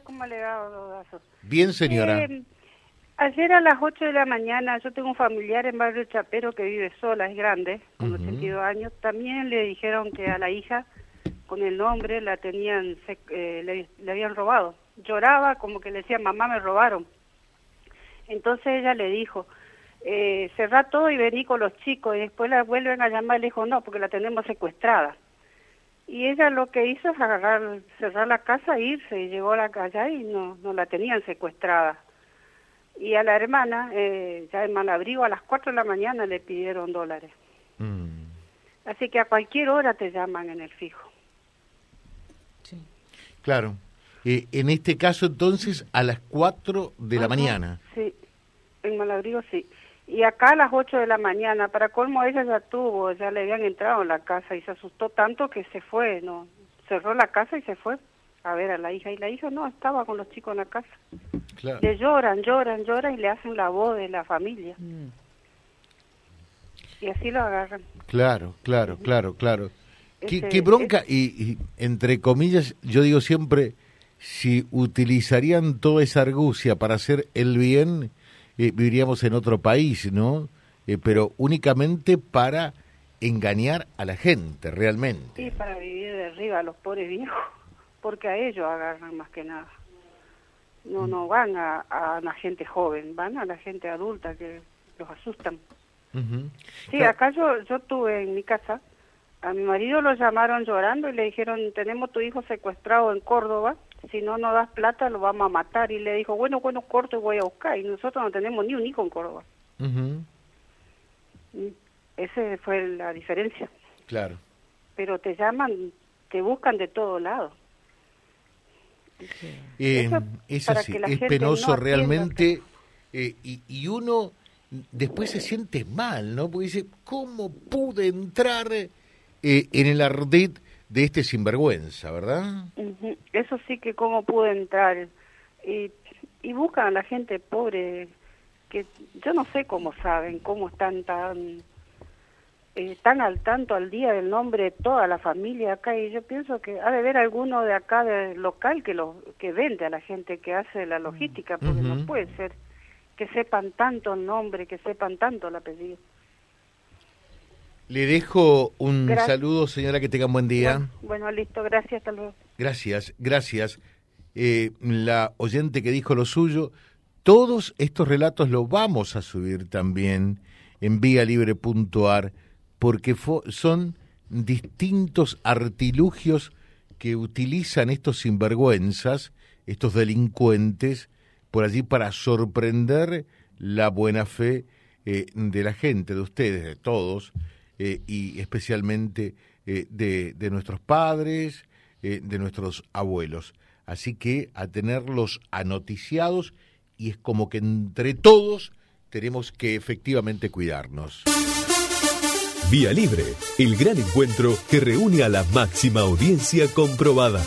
¿cómo le va? Bien, señora. Eh, ayer a las 8 de la mañana, yo tengo un familiar en Barrio Chapero que vive sola, es grande, con Ujú. 82 años. También le dijeron que a la hija, con el nombre, la tenían, eh, le, le habían robado. Lloraba como que le decía, mamá, me robaron. Entonces ella le dijo, eh, cerrá todo y vení con los chicos. Y después la vuelven a llamar y le dijo, no, porque la tenemos secuestrada. Y ella lo que hizo es agarrar, cerrar la casa e irse. Y llegó a la calle y no, no la tenían secuestrada. Y a la hermana, eh, ya en Malabrigo, a las 4 de la mañana le pidieron dólares. Mm. Así que a cualquier hora te llaman en el fijo. Sí. Claro. Eh, en este caso, entonces, a las 4 de la mañana. Sí, en Malabrigo sí. Y acá a las 8 de la mañana, para colmo ella ya tuvo, ya le habían entrado en la casa y se asustó tanto que se fue, no cerró la casa y se fue a ver a la hija. Y la hija no, estaba con los chicos en la casa. Claro. Le lloran, lloran, lloran y le hacen la voz de la familia. Mm. Y así lo agarran. Claro, claro, claro, claro. Qué, Ese- qué bronca, y, y, entre comillas, yo digo siempre, si utilizarían toda esa argucia para hacer el bien, eh, viviríamos en otro país, ¿no? Eh, pero únicamente para engañar a la gente, realmente. Y para vivir de arriba a los pobres viejos, porque a ellos agarran más que nada. No, no van a, a la gente joven, van a la gente adulta que los asustan. Ujú. Sí, Claro. acá yo, yo tuve en mi casa, a mi marido lo llamaron llorando y le dijeron, tenemos tu hijo secuestrado en Córdoba, si no nos das plata lo vamos a matar. Y le dijo, bueno, bueno, corto y voy a buscar. Y nosotros no tenemos ni un hijo en Córdoba. Ujú. Mm, Esa fue la diferencia. Claro. Pero te llaman, te buscan de todo lado. Eh, Eso es así, penoso no realmente eh, y, y uno después se siente mal, ¿no? Porque dice, ¿cómo pude entrar eh, en el ardid de este sinvergüenza, verdad? Ujú, Eso sí que cómo pudo entrar. Y, y buscan a la gente pobre, que yo no sé cómo saben, cómo están tan, eh, tan al tanto al día del nombre de toda la familia acá. Y yo pienso que ha de haber alguno de acá del local que, lo, que vende a la gente, que hace la logística, porque Ujú. no puede ser que sepan tanto el nombre, que sepan tanto el apellido. Le dejo un Gracias. saludo, señora, que tenga un buen día. Bueno, bueno, listo, gracias, hasta luego. Gracias, gracias. Eh, la oyente que dijo lo suyo, todos estos relatos los vamos a subir también en libre.ar porque son distintos artilugios que utilizan estos sinvergüenzas, estos delincuentes, por allí para sorprender la buena fe eh, de la gente, de ustedes, de todos, eh, y especialmente de nuestros padres, eh, de nuestros abuelos. Así que a tenerlos anoticiados y es como que entre todos tenemos que efectivamente cuidarnos. Vía Libre, el gran encuentro que reúne a la máxima audiencia comprobada.